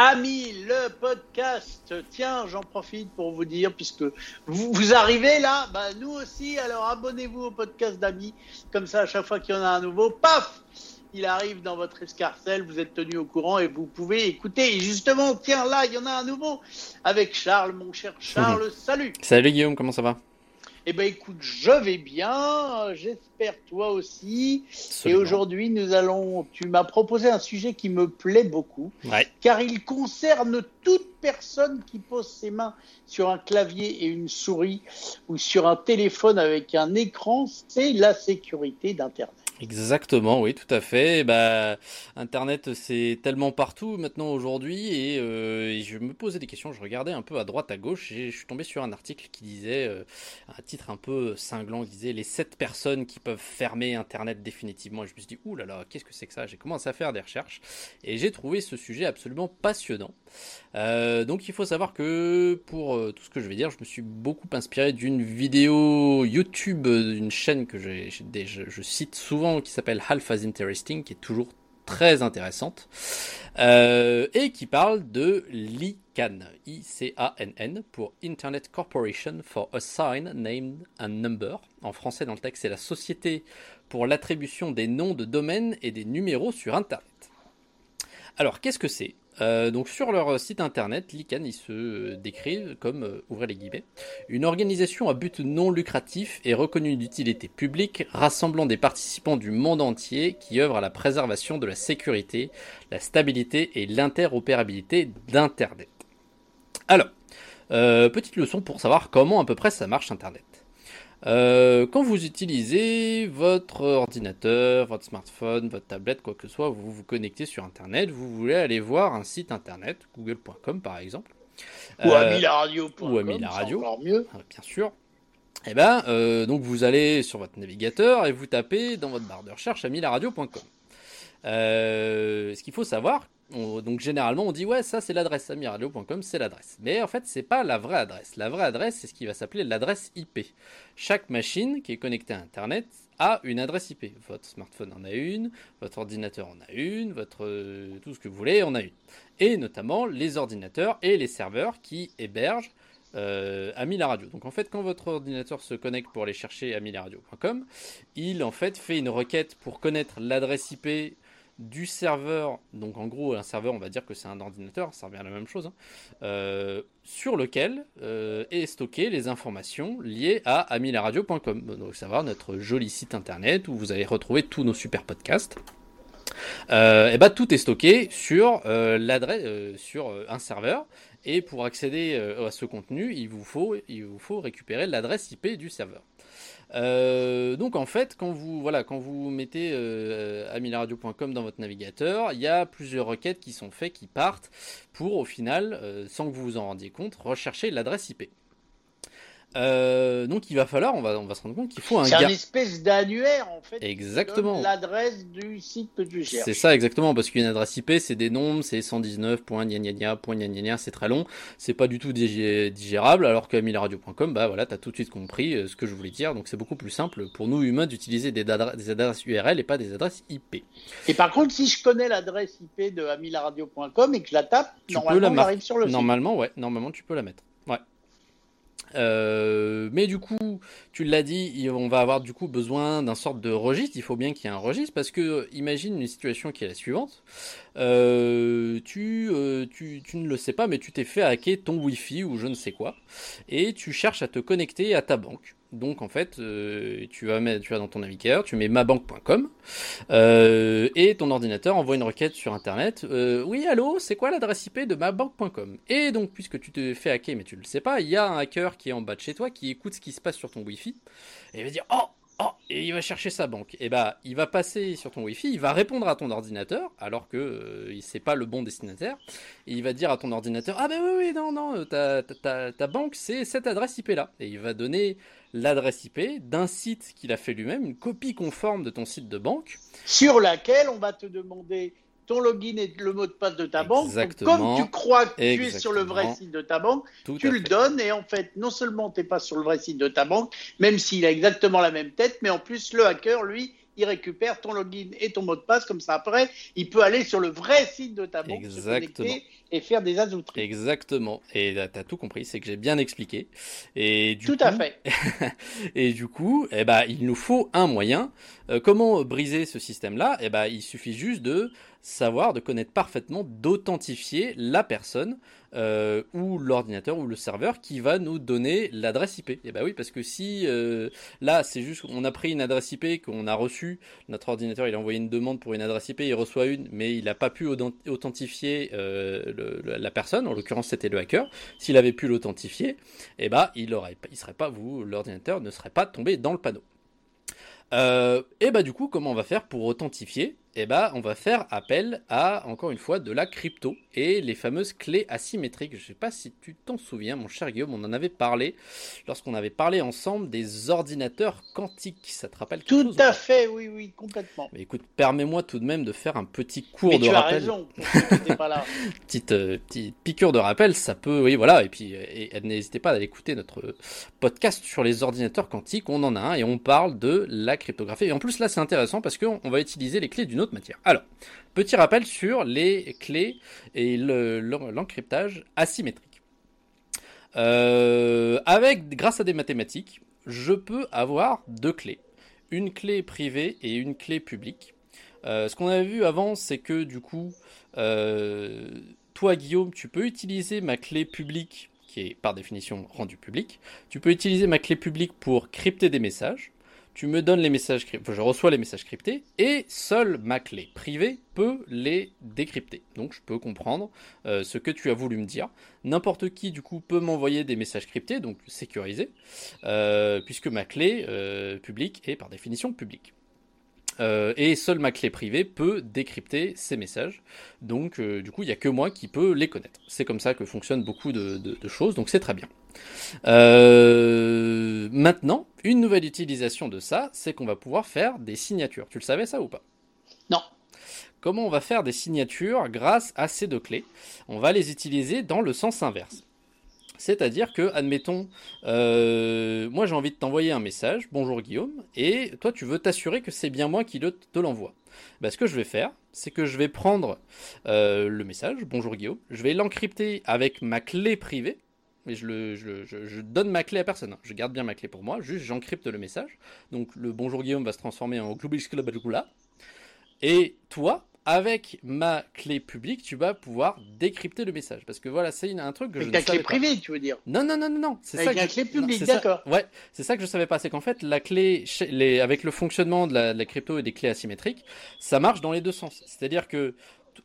Amis, le podcast, tiens, j'en profite pour vous dire, puisque vous, vous arrivez là, bah, nous aussi, alors abonnez-vous au podcast d'Amis, comme ça, à chaque fois qu'il y en a un nouveau, paf, il arrive dans votre escarcelle, vous êtes tenu au courant et vous pouvez écouter. Et justement, tiens, là, il y en a un nouveau avec Charles, mon cher Charles, salut. Salut Guillaume, comment ça va? Eh ben écoute, je vais bien, j'espère toi aussi. Et aujourd'hui, nous allons, tu m'as proposé un sujet qui me plaît beaucoup, car il concerne toute personne qui pose ses mains sur un clavier et une souris ou sur un téléphone avec un écran, c'est la sécurité d'Internet. Exactement, oui, tout à fait. Bah, Internet, c'est tellement partout maintenant aujourd'hui, euh, et, je me posais des questions. Je regardais un peu à droite, à gauche, et je suis tombé sur un article qui disait, euh, un titre un peu cinglant, qui disait les 7 personnes qui peuvent fermer Internet définitivement. Et je me suis dit, ouh là là, qu'est-ce que c'est que ça? J'ai commencé à faire des recherches, et j'ai trouvé ce sujet absolument passionnant. Euh, donc, il faut savoir que pour tout ce que je vais dire, je me suis beaucoup inspiré d'une vidéo YouTube, d'une chaîne que je cite souvent qui s'appelle Half as Interesting, qui est toujours très intéressante, euh, et qui parle de l'ICANN, I-C-A-N-N, pour Internet Corporation for a Sign, Name and Number. En français, dans le texte, c'est la Société pour l'attribution des noms de domaines et des numéros sur Internet. Alors, qu'est-ce que c'est? Euh, donc sur leur site internet, l'ICANN, se décrivent comme, euh, ouvrez les guillemets, une organisation à but non lucratif et reconnue d'utilité publique, rassemblant des participants du monde entier qui œuvrent à la préservation de la sécurité, la stabilité et l'interopérabilité d'Internet. Alors, euh, petite leçon pour savoir comment à peu près ça marche Internet. Euh, quand vous utilisez votre ordinateur, votre smartphone, votre tablette, quoi que ce soit, vous vous connectez sur Internet, vous voulez aller voir un site Internet, google.com par exemple. Ou euh, amilaradio.com, ou Amilaradio, encore mieux. Euh, bien sûr. Et eh ben, euh, donc vous allez sur votre navigateur et vous tapez dans votre barre de recherche amilaradio.com. Euh, ce qu'il faut savoir, donc généralement on dit ouais ça c'est l'adresse. Amiradio.com c'est l'adresse. Mais en fait c'est pas la vraie adresse. La vraie adresse c'est ce qui va s'appeler l'adresse IP chaque machine qui est connectée à internet a une adresse IP votre smartphone en a une votre ordinateur en a une votre euh, tout ce que vous voulez en a une. Et notamment les ordinateurs et les serveurs qui hébergent euh. Donc en fait, quand votre ordinateur se connecte pour aller chercher amilaradio.com, il en fait fait une requête pour connaître l'adresse IP du serveur, donc en gros un serveur on va dire que c'est un ordinateur, ça revient à la même chose, hein, euh, sur lequel euh, est stocké les informations liées à amilaradio.com. Donc savoir notre joli site internet où vous allez retrouver tous nos super podcasts. Euh, et bah tout est stocké sur l'adresse, sur un serveur. Et pour accéder à ce contenu, il vous faut récupérer l'adresse IP du serveur. Euh, donc en fait, quand vous voilà, quand vous mettez euh, amilaradio.com dans votre navigateur, il y a plusieurs requêtes qui sont faites, qui partent pour au final, euh, sans que vous vous en rendiez compte, rechercher l'adresse IP. Euh, donc il va falloir, on va, on va se rendre compte qu'il faut un. C'est un espèce d'annuaire en fait. Exactement. L'adresse du site que tu cherches. C'est ça exactement parce qu'une adresse IP c'est des nombres, c'est 119.gna.gna, c'est très long, c'est pas du tout digérable alors que radio.com bah voilà t'as tout de suite compris euh, ce que je voulais dire donc c'est beaucoup plus simple pour nous humains d'utiliser des, des, adresses URL et pas des adresses IP. Et par contre si je connais l'adresse IP de amilaradio.com et que je la tape, normalement la arrive sur le Normalement ouais, normalement tu peux la mettre. Euh, mais du coup, tu l'as dit, on va avoir du coup besoin d'un sorte de registre. Il faut bien qu'il y ait un registre parce que imagine une situation qui est la suivante. Euh, tu, euh, tu, tu, ne le sais pas, mais tu t'es fait hacker ton Wi-Fi ou je ne sais quoi, et tu cherches à te connecter à ta banque. Donc en fait, euh, tu, vas mettre, dans ton navigateur, tu mets mabank.com euh, et ton ordinateur envoie une requête sur Internet. Euh, oui, allô, c'est quoi l'adresse IP de mabank.com Et donc, puisque tu te fais hacker mais tu ne le sais pas, il y a un hacker qui est en bas de chez toi qui écoute ce qui se passe sur ton Wi-Fi et il va dire Oh, et il va chercher sa banque. Et bah, il va passer sur ton Wi-Fi, il va répondre à ton ordinateur, alors que euh, c'est pas le bon destinataire. Et il va dire à ton ordinateur Ah ben oui, oui, non, non, ta, ta, ta banque, c'est cette adresse IP là. Et il va donner l'adresse IP d'un site qu'il a fait lui-même, une copie conforme de ton site de banque. Sur laquelle on va te demander ton login et le mot de passe de ta banque. comme tu crois que tu es sur le vrai site de ta banque, tu le donnes et en fait, non seulement tu n'es pas sur le vrai site de ta banque, même s'il a exactement la même tête, mais en plus, le hacker, lui, il récupère ton login et ton mot de passe, comme ça après, il peut aller sur le vrai site de ta banque, Exactement. et faire des azouteries. Exactement. Et tu as tout compris, c'est que j'ai bien expliqué. Et du tout à fait. et du coup, eh ben, il nous faut un moyen. Euh, comment briser ce système-là? Eh ben, il suffit juste de savoir, de connaître parfaitement, d'authentifier la personne euh, ou l'ordinateur ou le serveur qui va nous donner l'adresse IP. Et eh bah oui, parce que si euh, là c'est juste on a pris une adresse IP qu'on a reçue, notre ordinateur il a envoyé une demande pour une adresse IP, il reçoit une, mais il n'a pas pu authentifier euh, la personne, en l'occurrence c'était le hacker. S'il avait pu l'authentifier, et eh bah il aurait, il serait pas vous, l'ordinateur ne serait pas tombé dans le panneau. et bah du coup, comment on va faire pour authentifier eh ben, on va faire appel à, encore une fois, de la crypto et les fameuses clés asymétriques. Je ne sais pas si tu t'en souviens, mon cher Guillaume, on en avait parlé lorsqu'on avait parlé ensemble des ordinateurs quantiques. Ça te rappelle quelque Tout à fait, oui, oui, complètement. Mais écoute, permets-moi tout de même de faire un petit cours Mais de tu rappel. As raison, pas là. petite, euh, petite piqûre de rappel, ça peut, oui, voilà. Et puis, n'hésitez pas à aller écouter notre podcast sur les ordinateurs quantiques. On en a un et on parle de la cryptographie. Et en plus, là, c'est intéressant parce qu'on va utiliser les clés d'une autre matière. Alors, petit rappel sur les clés et l'encryptage asymétrique. Euh, avec, grâce à des mathématiques, je peux avoir deux clés. Une clé privée et une clé publique. Euh, ce qu'on avait vu avant, c'est que du coup, euh, toi Guillaume, tu peux utiliser ma clé publique, qui est par définition rendue publique. Tu peux utiliser ma clé publique pour crypter des messages tu me donnes les messages je reçois les messages cryptés, et seule ma clé privée peut les décrypter. Donc je peux comprendre euh, ce que tu as voulu me dire. N'importe qui du coup peut m'envoyer des messages cryptés, donc sécurisés, euh, puisque ma clé euh, publique est par définition publique. et seule ma clé privée peut décrypter ces messages. Donc, du coup, il n'y a que moi qui peux les connaître. C'est comme ça que fonctionnent beaucoup de choses, donc c'est très bien. Euh, maintenant, une nouvelle utilisation de ça, c'est qu'on va pouvoir faire des signatures. Tu le savais ça ou pas? Non. Comment on va faire des signatures grâce à ces deux clés? On va les utiliser dans le sens inverse. C'est-à-dire que, admettons, euh, moi j'ai envie de t'envoyer un message, bonjour Guillaume, et toi tu veux t'assurer que c'est bien moi qui te l'envoie. Bah, ce que je vais faire, c'est que je vais prendre euh, le message, bonjour Guillaume, je vais l'encrypter avec ma clé privée, mais je, le, je, donne ma clé à personne. Hein. Je garde bien ma clé pour moi, juste j'encrypte le message. Donc le bonjour Guillaume va se transformer en Glubisklabadgula. Et toi, avec ma clé publique, tu vas pouvoir décrypter le message. Parce que voilà, c'est un truc que avec je ne savais clé privée, tu veux dire? Non, non, non, non, non. C'est avec ça la clé publique, d'accord. Ouais, c'est ça que je savais pas. C'est qu'en fait, la clé, les, avec le fonctionnement de la, de la, crypto et des clés asymétriques, ça marche dans les deux sens. C'est-à-dire que,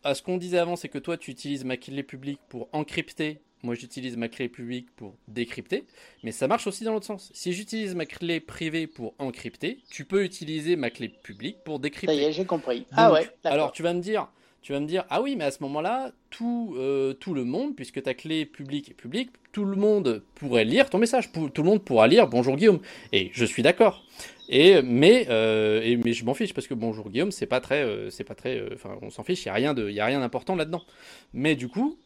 à ce qu'on disait avant, c'est que toi, tu utilises ma clé publique pour encrypter moi j'utilise ma clé publique pour décrypter, mais ça marche aussi dans l'autre sens. Si j'utilise ma clé privée pour encrypter, tu peux utiliser ma clé publique pour décrypter. Ça y est, j'ai compris. ah ouais. Alors tu vas me dire, tu vas me dire, ah oui, mais à ce moment-là, tout, euh, tout le monde, puisque ta clé publique est publique, tout le monde pourrait lire ton message. Tout le monde pourra lire Bonjour Guillaume. Et je suis d'accord. Et mais euh, et, mais je m'en fiche parce que Bonjour Guillaume, c'est pas très, euh, c'est pas très, enfin on s'en fiche. Il y a rien de, il y a rien d'important là-dedans. Mais du coup,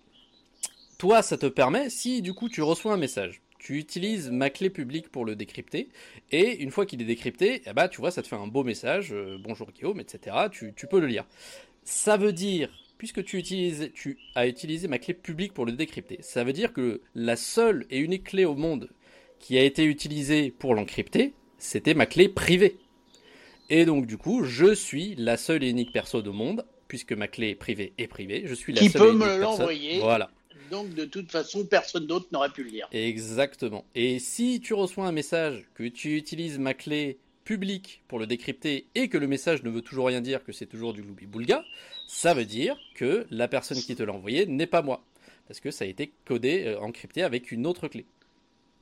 toi, ça te permet, si du coup tu reçois un message, tu utilises ma clé publique pour le décrypter, et une fois qu'il est décrypté, eh ben, tu vois, ça te fait un beau message, euh, bonjour Guillaume, etc. Tu, peux le lire. Ça veut dire, puisque tu, utilises, tu as utilisé ma clé publique pour le décrypter, ça veut dire que la seule et unique clé au monde qui a été utilisée pour l'encrypter, c'était ma clé privée. Et donc du coup, je suis la seule et unique personne au monde, puisque ma clé privée est privée, je suis la qui seule peut et unique me l'envoyer. Voilà donc de toute façon, personne d'autre n'aurait pu le lire. Exactement. Et si tu reçois un message que tu utilises ma clé publique pour le décrypter et que le message ne veut toujours rien dire, que c'est toujours du gloubi-boulga, ça veut dire que la personne qui te l'a envoyé n'est pas moi. Parce que ça a été codé, euh, encrypté avec une autre clé.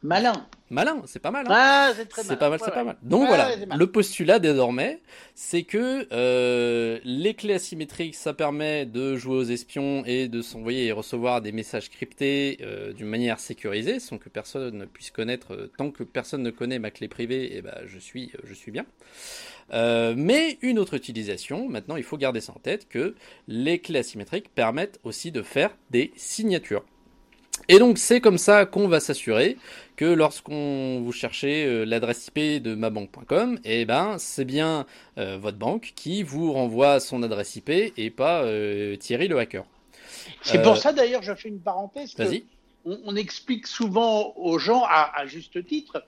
Malin. Malin, c'est pas mal. Hein. Ah, c'est très pas mal, c'est pas mal. Donc voilà, le postulat désormais, c'est que euh, les clés asymétriques, ça permet de jouer aux espions et de s'envoyer et recevoir des messages cryptés euh, d'une manière sécurisée, sans que personne ne puisse connaître. Euh, tant que personne ne connaît ma clé privée, et eh ben je suis, je suis bien. mais une autre utilisation, maintenant il faut garder ça en tête, que les clés asymétriques permettent aussi de faire des signatures. Et donc c'est comme ça qu'on va s'assurer que lorsqu'on vous cherchez euh, l'adresse IP de mabanque.com, eh ben c'est bien euh, votre banque qui vous renvoie son adresse IP et pas euh, Thierry le hacker. C'est pour ça d'ailleurs, je fais une parenthèse. on, explique souvent aux gens, à juste titre,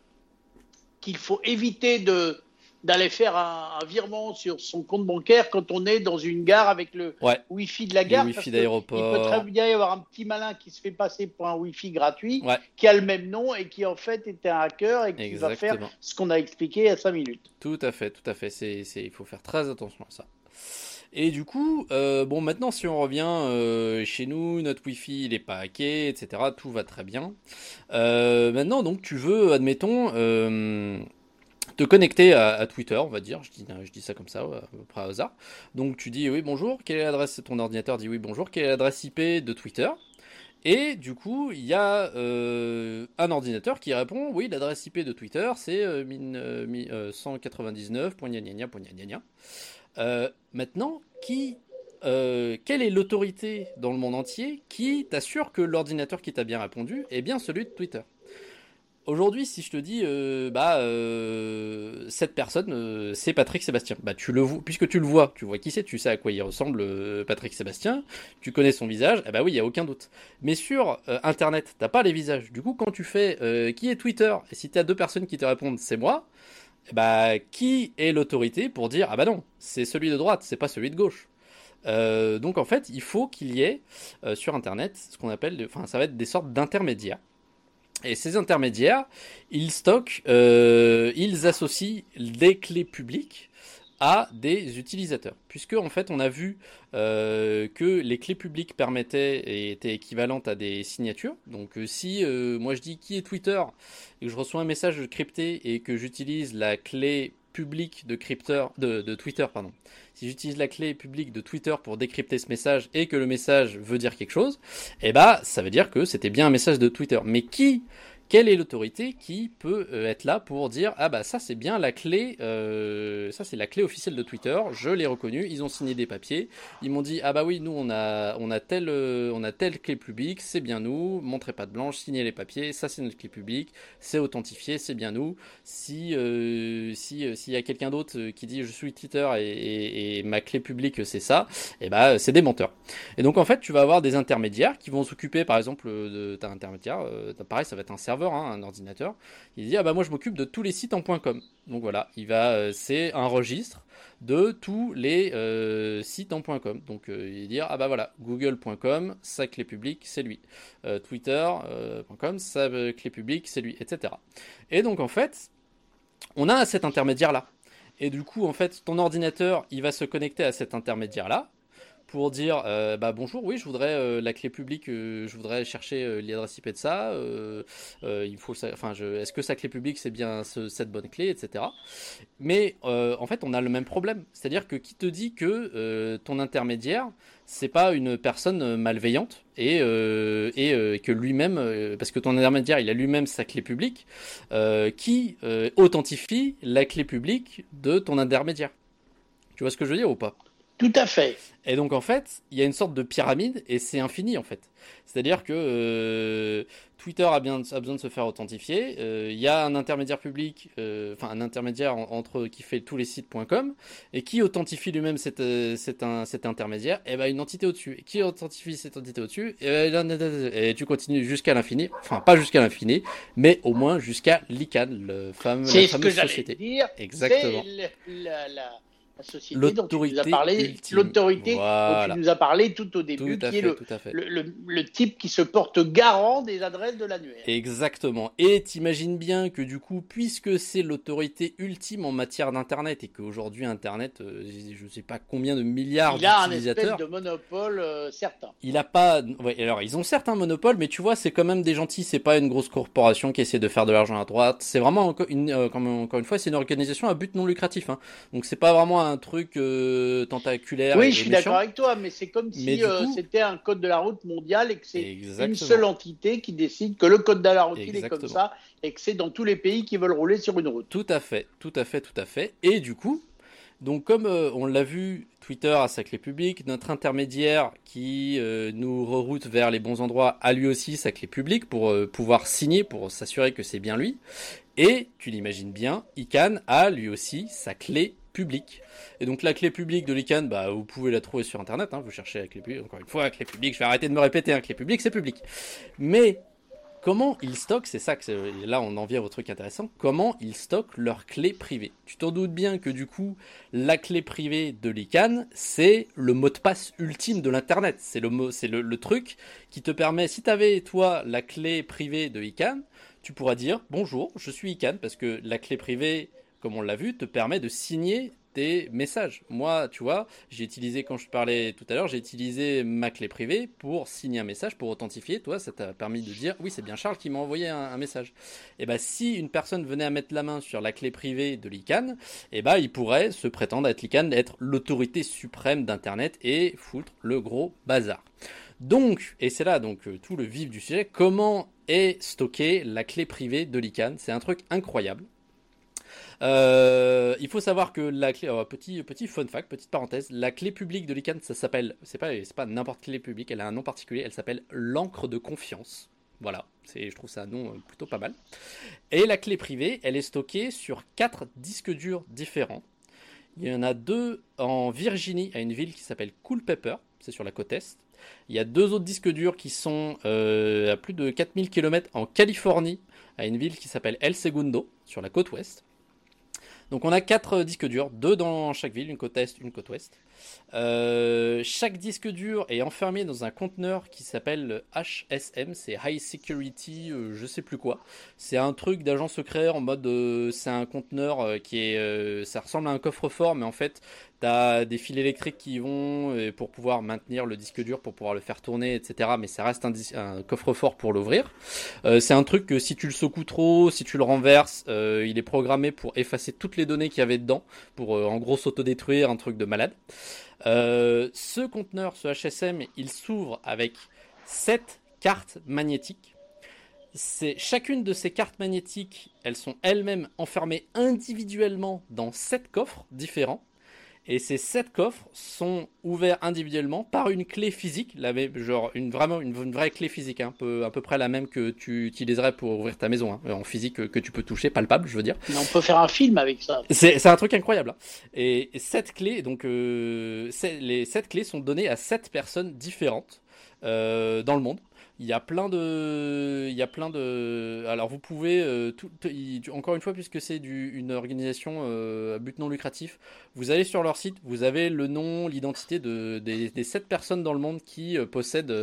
qu'il faut éviter de d'aller faire un, virement sur son compte bancaire quand on est dans une gare avec le Wi-Fi de la gare. Wi-Fi d'aéroport. Il peut très bien y avoir un petit malin qui se fait passer pour un Wi-Fi gratuit, qui a le même nom et qui en fait était un hacker et qui va faire ce qu'on a expliqué à 5 minutes. Tout à fait, tout à fait. C'est, il faut faire très attention à ça. Et du coup, euh, bon, maintenant, si on revient euh, chez nous, notre Wi-Fi, il n'est pas hacké, etc. Tout va très bien. Euh, maintenant, donc, tu veux, admettons, te connecter à, Twitter, on va dire, je dis, ça comme ça, à hasard. Donc tu dis oui bonjour, quelle est l'adresse? Ton ordinateur dit oui bonjour, quelle est l'adresse IP de Twitter? Et du coup, il y a euh, un ordinateur qui répond oui, l'adresse IP de Twitter c'est 199.gna euh, maintenant, qui, euh, quelle est l'autorité dans le monde entier qui t'assure que l'ordinateur qui t'a bien répondu est bien celui de Twitter? Aujourd'hui, si je te dis, euh, bah, euh, cette personne, euh, c'est Patrick Sébastien, bah, tu le vois, puisque tu le vois, tu vois qui c'est, tu sais à quoi il ressemble, Patrick Sébastien, tu connais son visage, eh bah oui, il y a aucun doute. Mais sur Internet, t'as pas les visages. Du coup, quand tu fais qui est Twitter, et si tu as deux personnes qui te répondent, c'est moi, eh bah, qui est l'autorité pour dire, ah bah non, c'est celui de droite, c'est pas celui de gauche. donc en fait, il faut qu'il y ait sur Internet ce qu'on appelle, enfin, ça va être des sortes d'intermédiaires et ces intermédiaires, ils stockent, euh, ils associent des clés publiques à des utilisateurs. Puisque en fait on a vu euh, que les clés publiques permettaient et étaient équivalentes à des signatures. Donc euh, si moi je dis qui est Twitter? et que je reçois un message crypté et que j'utilise la clé publique de, de, de Twitter, pardon, si j'utilise la clé publique de Twitter pour décrypter ce message et que le message veut dire quelque chose, eh bah ça veut dire que c'était bien un message de Twitter. Mais qui quelle est l'autorité qui peut euh, être là pour dire ah bah ça c'est bien la clé euh, ça c'est la clé officielle de Twitter je l'ai reconnu ils ont signé des papiers ils m'ont dit ah bah oui nous on a on a telle euh, on a telle clé publique c'est bien nous montrez pas de blanche signez les papiers ça c'est notre clé publique c'est authentifié c'est bien nous. Si si s'il y a quelqu'un d'autre qui dit je suis Twitter et, ma clé publique c'est ça et eh bah c'est des menteurs. Et donc en fait tu vas avoir des intermédiaires qui vont s'occuper par exemple de ta intermédiaire pareil ça va être un serveur Hein, un ordinateur, il dit ah bah moi je m'occupe de tous les sites en .com. Donc voilà, il va, euh, c'est un registre de tous les euh, sites en .com. Donc euh, il dit ah bah voilà, google.com, sa clé publique c'est lui, twitter.com, sa clé publique c'est lui, etc. Et donc en fait, on a cet intermédiaire là. Et du coup, en fait, ton ordinateur, il va se connecter à cet intermédiaire-là pour dire euh, bah bonjour oui je voudrais euh, la clé publique euh, je voudrais chercher l'adresse IP de ça il faut enfin est-ce que sa clé publique c'est bien cette bonne clé etc mais en fait on a le même problème. C'est à dire que qui te dit que ton intermédiaire c'est pas une personne malveillante et que lui-même parce que ton intermédiaire il a lui-même sa clé publique qui authentifie la clé publique de ton intermédiaire. Tu vois ce que je veux dire ou pas? Tout à fait. Et donc en fait, il y a une sorte de pyramide et c'est infini en fait. C'est-à-dire que euh, Twitter a, bien, a besoin de se faire authentifier. Euh, il y a un intermédiaire public, euh, enfin un intermédiaire entre qui fait tous les sites.com et qui authentifie lui-même cet, cet, intermédiaire. Et ben une entité au-dessus. Et qui authentifie cette entité au-dessus? Et, ben, et, tu continues jusqu'à l'infini. Enfin pas jusqu'à l'infini, mais au moins jusqu'à l'ICANN, le fameux, la fameuse société. Dire, Exactement. La, la la société dont tu nous as parlé, l'autorité dont tu nous as parlé tout au début, qui est le, le, type qui se porte garant des adresses de l'annuaire. Exactement. Et t'imagines bien que du coup, puisque c'est l'autorité ultime en matière d'Internet et qu'aujourd'hui Internet, euh, je ne sais pas combien de milliards d'utilisateurs. Il a un espèce de monopole euh, certain. Il a pas. Ouais, alors ils ont certains monopoles, mais tu vois, c'est quand même des gentils. C'est pas une grosse corporation qui essaie de faire de l'argent à droite. C'est vraiment une, euh, encore une fois, c'est une organisation à but non lucratif. Hein. Donc c'est pas vraiment un truc euh, tentaculaire. Oui, je suis d'accord avec toi, mais c'est comme si euh, c'était un code de la route mondial et que c'est une seule entité qui décide que le code de la route il est comme ça et que c'est dans tous les pays qui veulent rouler sur une route. Tout à fait, tout à fait, tout à fait. Et du coup, Donc comme euh, on l'a vu, Twitter a sa clé publique, notre intermédiaire qui euh, nous reroute vers les bons endroits a lui aussi sa clé publique pour euh, pouvoir signer, pour s'assurer que c'est bien lui. Et tu l'imagines bien, ICANN a lui aussi sa clé publique. Et donc la clé publique de l'ICANN, bah, vous pouvez la trouver sur Internet, hein, vous cherchez la clé publique, encore une fois, la clé publique, je vais arrêter de me répéter, hein, clé publique, c'est public. Mais comment ils stockent, c'est ça que là on en vient au truc intéressant, comment ils stockent leur clé privée. Tu t'en doutes bien que du coup, la clé privée de l'ICANN, c'est le mot de passe ultime de l'Internet. C'est le, c'est le, truc qui te permet, si tu avais toi la clé privée de ICANN, tu pourras dire bonjour, je suis ICANN, parce que la clé privée, comme on l'a vu, te permet de signer messages. Moi, tu vois, j'ai utilisé, quand je parlais tout à l'heure, j'ai utilisé ma clé privée pour signer un message, pour authentifier. Toi, ça t'a permis de dire, oui, c'est bien Charles qui m'a envoyé un, message. Et eh bah, ben, si une personne venait à mettre la main sur la clé privée de l'ICANN, et eh bah, ben, il pourrait se prétendre être l'ICANN, être l'autorité suprême d'Internet et foutre le gros bazar. Donc, et c'est là donc euh, tout le vif du sujet, comment est stockée la clé privée de l'ICANN? C'est un truc incroyable. Euh, il faut savoir que la clé, oh, petit, fun fact, petite parenthèse, la clé publique de l'ICANN, ça s'appelle, c'est pas, c'est pas n'importe quelle clé publique, elle a un nom particulier, elle s'appelle l'encre de confiance. Voilà, c'est, je trouve ça un nom euh, plutôt pas mal. Et la clé privée, elle est stockée sur quatre disques durs différents. Il y en a deux en Virginie, à une ville qui s'appelle Culpeper, c'est sur la côte est. Il y a deux autres disques durs qui sont euh, à plus de 4000 km en Californie, à une ville qui s'appelle El Segundo, sur la côte ouest. Donc on a quatre euh, disques durs, deux dans chaque ville, une côte est, une côte ouest. Euh, chaque disque dur est enfermé dans un conteneur qui s'appelle HSM, c'est High Security, euh, je sais plus quoi. C'est un truc d'agent secret en mode, c'est un conteneur qui est, ça ressemble à un coffre-fort, mais en fait T'as des fils électriques qui vont euh, pour pouvoir maintenir le disque dur, pour pouvoir le faire tourner, etc. Mais ça reste un, coffre-fort pour l'ouvrir. Euh, c'est un truc que si tu le secoues trop, si tu le renverses, euh, il est programmé pour effacer toutes les données qu'il y avait dedans, pour en gros s'autodétruire, un truc de malade. Ce conteneur, ce HSM, il s'ouvre avec 7 cartes magnétiques. Chacune de ces cartes magnétiques, elles sont elles-mêmes enfermées individuellement dans 7 coffres différents. Et ces sept coffres sont ouverts individuellement par une clé physique, la genre une, vraiment une, vraie clé physique, hein, peu, à peu près la même que tu utiliserais pour ouvrir ta maison, hein, en physique que, tu peux toucher, palpable, je veux dire. Mais on peut faire un film avec ça. C'est un truc incroyable. Hein. Et, cette clé, donc euh, les sept clés sont données à sept personnes différentes euh, dans le monde. Il y a plein de, il y a plein de. Alors vous pouvez, euh, tout, encore une fois, puisque c'est une organisation euh, à but non lucratif, vous allez sur leur site, vous avez le nom, l'identité de des, des 7 personnes dans le monde qui euh, possèdent,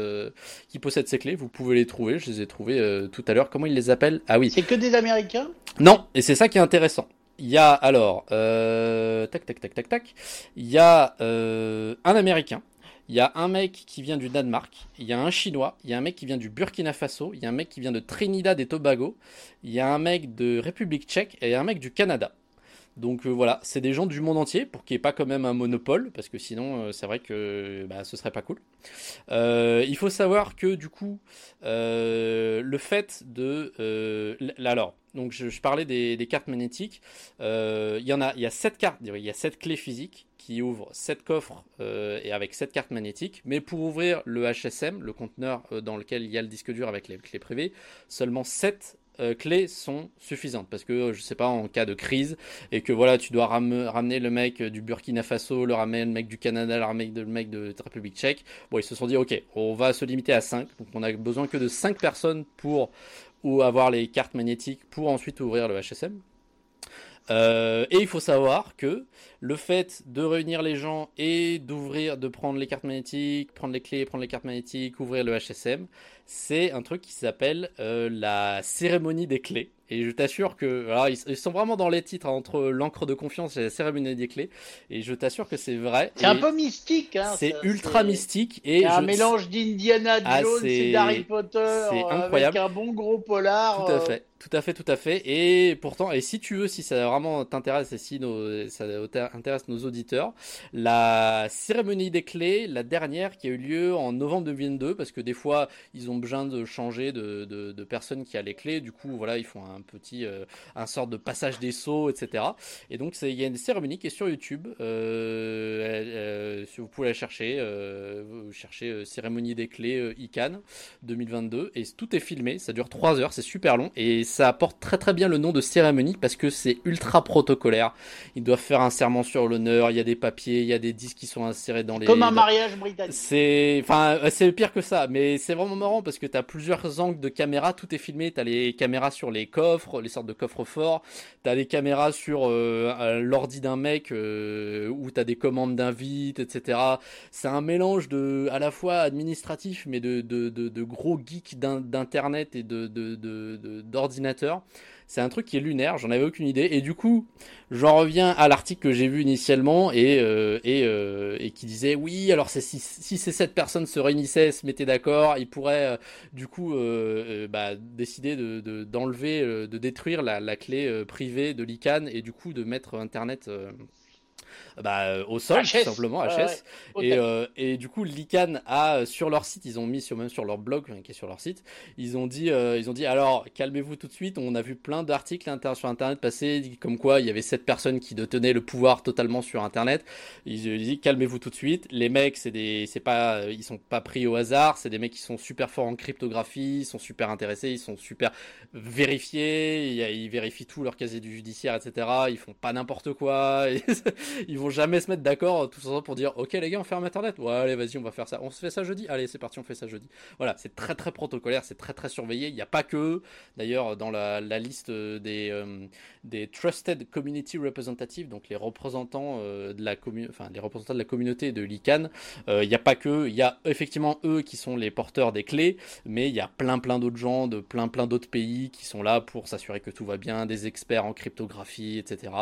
qui possèdent ces clés. Vous pouvez les trouver. Je les ai trouvés tout à l'heure. Comment ils les appellent? Ah oui. C'est que des Américains? Non, et c'est ça qui est intéressant. Il y a alors, tac tac tac tac tac, il y a un Américain il y a un mec qui vient du Danemark, il y a un Chinois, il y a un mec qui vient du Burkina Faso, il y a un mec qui vient de Trinidad et Tobago, il y a un mec de République tchèque et un mec du Canada. Donc euh, voilà, c'est des gens du monde entier pour qu'il n'y ait pas quand même un monopole, parce que sinon euh, c'est vrai que bah, ce serait pas cool. Euh, il faut savoir que du coup, le fait de... alors, donc je, parlais des, cartes magnétiques, il y en a, il y a 7 cartes, il y a 7 clés physiques qui ouvrent 7 coffres et avec 7 cartes magnétiques, mais pour ouvrir le HSM, le conteneur dans lequel il y a le disque dur avec les clés privées, seulement 7 euh, clés sont suffisantes parce que je sais pas en cas de crise et que voilà tu dois ramener le mec du Burkina Faso, le ramener le mec du Canada, le ramener le mec de République Tchèque. Bon ils se sont dit ok on va se limiter à 5 donc on a besoin que de 5 personnes pour ou avoir les cartes magnétiques pour ensuite ouvrir le HSM. Euh, et il faut savoir que le fait de réunir les gens et d'ouvrir, de prendre les cartes magnétiques, prendre les clés, prendre les cartes magnétiques, ouvrir le HSM, c'est un truc qui s'appelle euh, la cérémonie des clés. Et je t'assure que, alors ils, sont vraiment dans les titres hein, entre l'encre de confiance et la cérémonie des clés. Et je t'assure que c'est vrai. C'est un peu mystique. Hein, c'est ultra mystique et un mélange d'Indiana ah, Jones et d'Harry Potter. C'est incroyable. Avec un bon gros polar. Tout à euh. fait. Tout à fait, tout à fait. Et pourtant, et si tu veux, si ça vraiment t'intéresse et si ça intéresse nos auditeurs. La cérémonie des clés, la dernière qui a eu lieu en novembre 2022, parce que des fois, ils ont besoin de changer de, de, personne qui a les clés. Du coup, voilà, ils font un petit, euh, un sort de passage des sauts, etc. Et donc, il y a une cérémonie qui est sur YouTube. Euh, si vous pouvez la chercher, vous cherchez cérémonie des clés ICANN 2022, et tout est filmé. Ça dure 3 heures, c'est super long, et ça apporte très très bien le nom de cérémonie parce que c'est ultra protocolaire. Ils doivent faire un serment sur l'honneur, il y a des papiers, il y a des disques qui sont insérés dans les. Comme un mariage britannique. C'est, enfin, c'est pire que ça, mais c'est vraiment marrant parce que tu as plusieurs angles de caméra, tout est filmé. Tu as les caméras sur les coffres, les sortes de coffres forts. Tu as les caméras sur euh, l'ordi d'un mec euh, où tu as des commandes d'invite, etc. C'est un mélange de, à la fois administratif, mais de, gros geeks d'internet et de d'ordinateur. C'est un truc qui est lunaire, j'en avais aucune idée. Et du coup, j'en reviens à l'article que j'ai vu initialement et, euh, euh, qui disait oui, alors si, ces sept personnes se réunissaient, se mettaient d'accord, ils pourraient euh, du coup bah, décider de, d'enlever, de, de, détruire la, la clé privée de l'ICANN et du coup de mettre Internet bah, euh, au sol, tout simplement, HS. Et, euh, et, du coup, l'ICANN a euh, sur leur site, ils ont mis sur, même sur leur blog, qui est sur leur site, ils ont dit, ils ont dit, alors calmez-vous tout de suite. On a vu plein d'articles sur Internet passer, comme quoi il y avait sept personnes qui détenaient le pouvoir totalement sur Internet. Ils ont dit, calmez-vous tout de suite. Les mecs, c'est des, c'est pas, ils sont pas pris au hasard. C'est des mecs qui sont super forts en cryptographie, ils sont super intéressés, ils sont super vérifiés, ils, vérifient tout leur casier du judiciaire, etc. Ils font pas n'importe quoi. ils vont jamais se mettre d'accord tout ensemble pour dire ok les gars on ferme internet. Ouais allez vas-y on va faire ça. On se fait ça jeudi. Allez c'est parti on fait ça jeudi. Voilà c'est très très protocolaire c'est très très surveillé. Il n'y a pas que. D'ailleurs dans la, liste des euh, des trusted community representatives donc les représentants euh, de la commune enfin les représentants de la communauté de l'ICANN euh, il n'y a pas que. Il y a effectivement eux qui sont les porteurs des clés mais il y a plein plein d'autres gens de plein plein d'autres pays qui sont là pour s'assurer que tout va bien des experts en cryptographie etc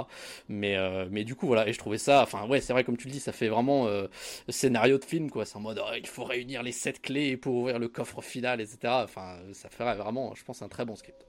mais mais du coup voilà et je trouvais ça Enfin, ouais, c'est vrai, comme tu le dis, ça fait vraiment euh, scénario de film, quoi. C'est en mode, oh, il faut réunir les sept clés pour ouvrir le coffre final, etc. Enfin, ça ferait vraiment, je pense, un très bon script.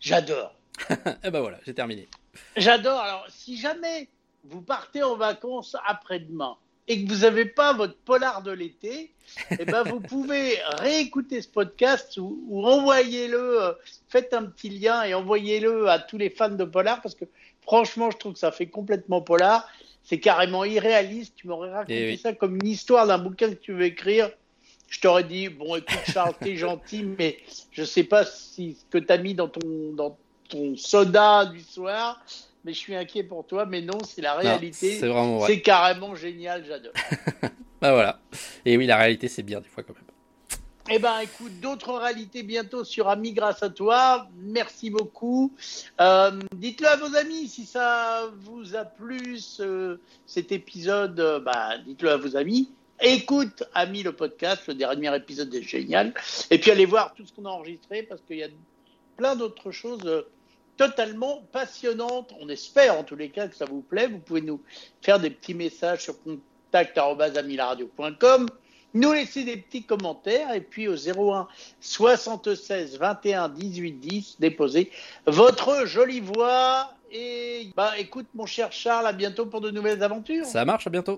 J'adore. et eh ben voilà, j'ai terminé. J'adore. Alors, si jamais vous partez en vacances après-demain et que vous n'avez pas votre polar de l'été, eh ben vous pouvez réécouter ce podcast ou, ou envoyez-le, euh, faites un petit lien et envoyez-le à tous les fans de polar parce que franchement, je trouve que ça fait complètement polar c'est carrément irréaliste. Tu m'aurais raconté eh ça comme une histoire d'un bouquin que tu veux écrire. Je t'aurais dit, bon, écoute, Charles, t'es gentil, mais je sais pas si ce que t'as mis dans ton, dans ton soda du soir, mais je suis inquiet pour toi. Mais non, c'est la réalité. C'est carrément génial, j'adore. bah voilà. Et oui, la réalité, c'est bien des fois quand même. Eh ben, écoute, d'autres réalités bientôt sur Ami grâce à toi. Merci beaucoup. Euh, dites-le à vos amis si ça vous a plu cet épisode. Euh, bah, dites-le à vos amis. Écoute, Ami, le podcast. Le dernier épisode est génial. Et puis allez voir tout ce qu'on a enregistré parce qu'il y a plein d'autres choses euh, totalement passionnantes. On espère en tous les cas que ça vous plaît. Vous pouvez nous faire des petits messages sur contact.amilaradio.com nous laisser des petits commentaires et puis au 01 76 21 18 10 déposer votre jolie voix et bah écoute mon cher Charles à bientôt pour de nouvelles aventures. Ça marche à bientôt.